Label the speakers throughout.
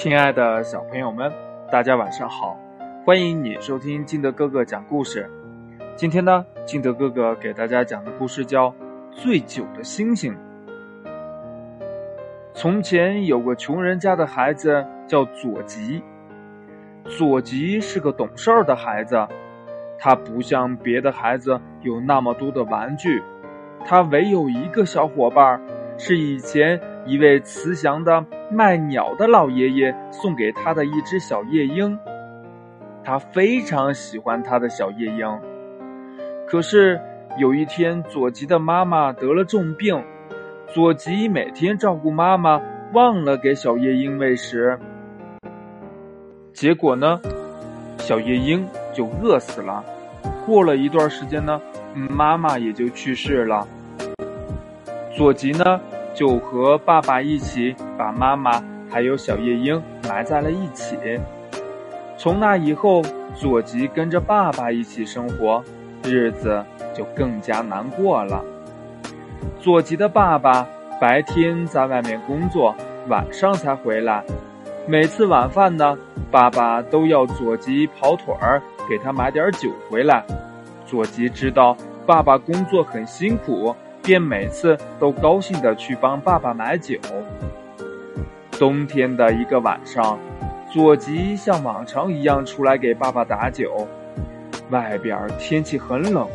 Speaker 1: 亲爱的小朋友们，大家晚上好！欢迎你收听金德哥哥讲故事。今天呢，金德哥哥给大家讲的故事叫《醉酒的星星》。从前有个穷人家的孩子叫左吉，左吉是个懂事儿的孩子，他不像别的孩子有那么多的玩具，他唯有一个小伙伴，是以前一位慈祥的卖鸟的老爷爷送给他的一只小夜莺。他非常喜欢他的小夜莺，可是有一天，左吉的妈妈得了重病。左吉每天照顾妈妈，忘了给小夜莺喂食，结果呢，小夜莺就饿死了。过了一段时间呢，妈妈也就去世了。左吉呢，就和爸爸一起把妈妈还有小夜莺埋在了一起。从那以后，左吉跟着爸爸一起生活，日子就更加难过了。左吉的爸爸白天在外面工作，晚上才回来。每次晚饭呢，爸爸都要左吉跑腿儿，给他买点酒回来。左吉知道爸爸工作很辛苦，便每次都高兴地去帮爸爸买酒。冬天的一个晚上，左吉像往常一样出来给爸爸打酒。外边天气很冷，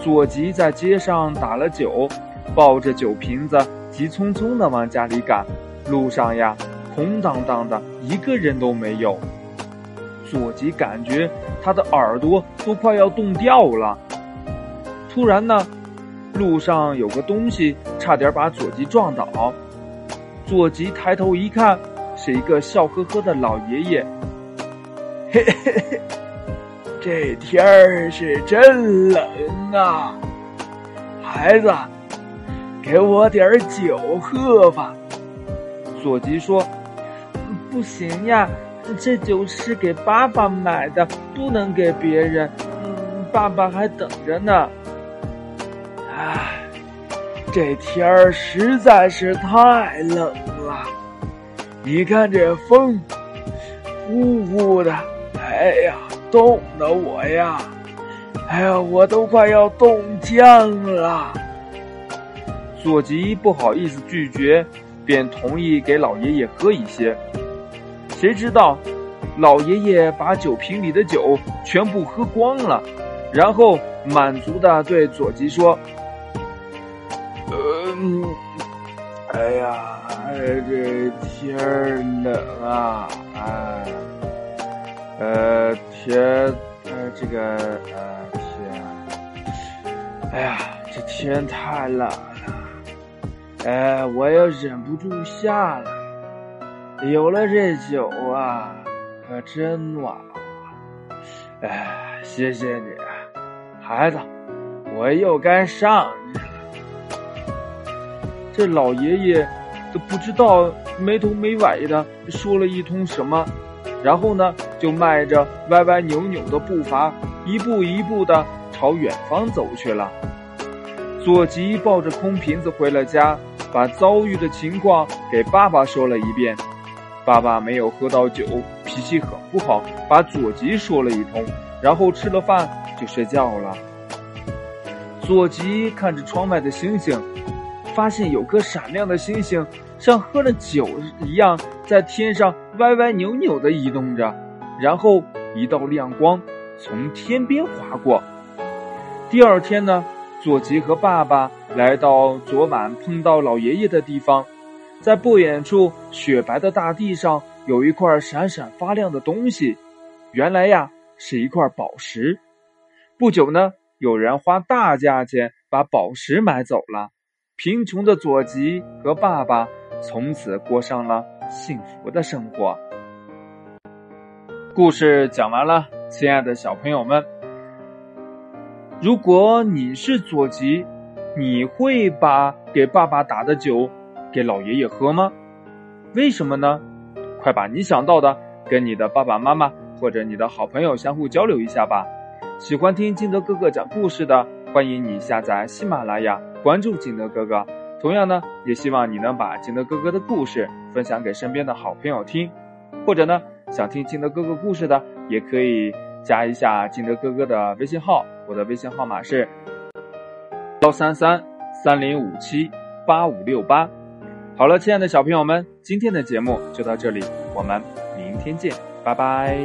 Speaker 1: 左吉在街上打了酒。抱着酒瓶子，急匆匆地往家里赶。路上呀，空荡荡的，一个人都没有。左吉感觉他的耳朵都快要冻掉了。突然呢，路上有个东西差点把左吉撞倒。左吉抬头一看，是一个笑呵呵的老爷爷。嘿嘿嘿，这天儿是真冷啊，孩子。给我点酒喝吧，左吉说：“不行呀，这酒是给爸爸买的，不能给别人。嗯，爸爸还等着呢。”唉，这天儿实在是太冷了，你看这风，呼呼的，哎呀，冻得我呀，哎呀，我都快要冻僵了。左吉不好意思拒绝，便同意给老爷爷喝一些。谁知道，老爷爷把酒瓶里的酒全部喝光了，然后满足的对左吉说：“嗯，哎呀，这天冷啊，哎，呃，天，呃，这个，呃，天，哎呀，这天太冷了。”哎，我又忍不住下了。有了。这酒啊，可真暖和。哎，谢谢你，孩子，我又该上。这老爷爷都不知道没头没尾的说了一通什么，然后呢，就迈着歪歪扭扭的步伐，一步一步的朝远方走去了。左吉抱着空瓶子回了家。把遭遇的情况给爸爸说了一遍，爸爸没有喝到酒，脾气很不好，把左吉说了一通，然后吃了饭就睡觉了。左吉看着窗外的星星，发现有颗闪亮的星星像喝了酒一样在天上歪歪扭扭地移动着，然后一道亮光从天边划过。第二天呢？佐吉和爸爸来到昨晚碰到老爷爷的地方，在不远处雪白的大地上有一块闪闪发亮的东西，原来呀是一块宝石。不久呢，有人花大价钱把宝石买走了，贫穷的左吉和爸爸从此过上了幸福的生活。故事讲完了，亲爱的小朋友们。如果你是左吉，你会把给爸爸打的酒给老爷爷喝吗？为什么呢？快把你想到的跟你的爸爸妈妈或者你的好朋友相互交流一下吧。喜欢听金德哥哥讲故事的，欢迎你下载喜马拉雅，关注金德哥哥。同样呢，也希望你能把金德哥哥的故事分享给身边的好朋友听。或者呢，想听金德哥哥故事的，也可以加一下金德哥哥的微信号，我的微信号码是幺三三三零五七八五六八。好了，亲爱的小朋友们，今天的节目就到这里，我们明天见，拜拜。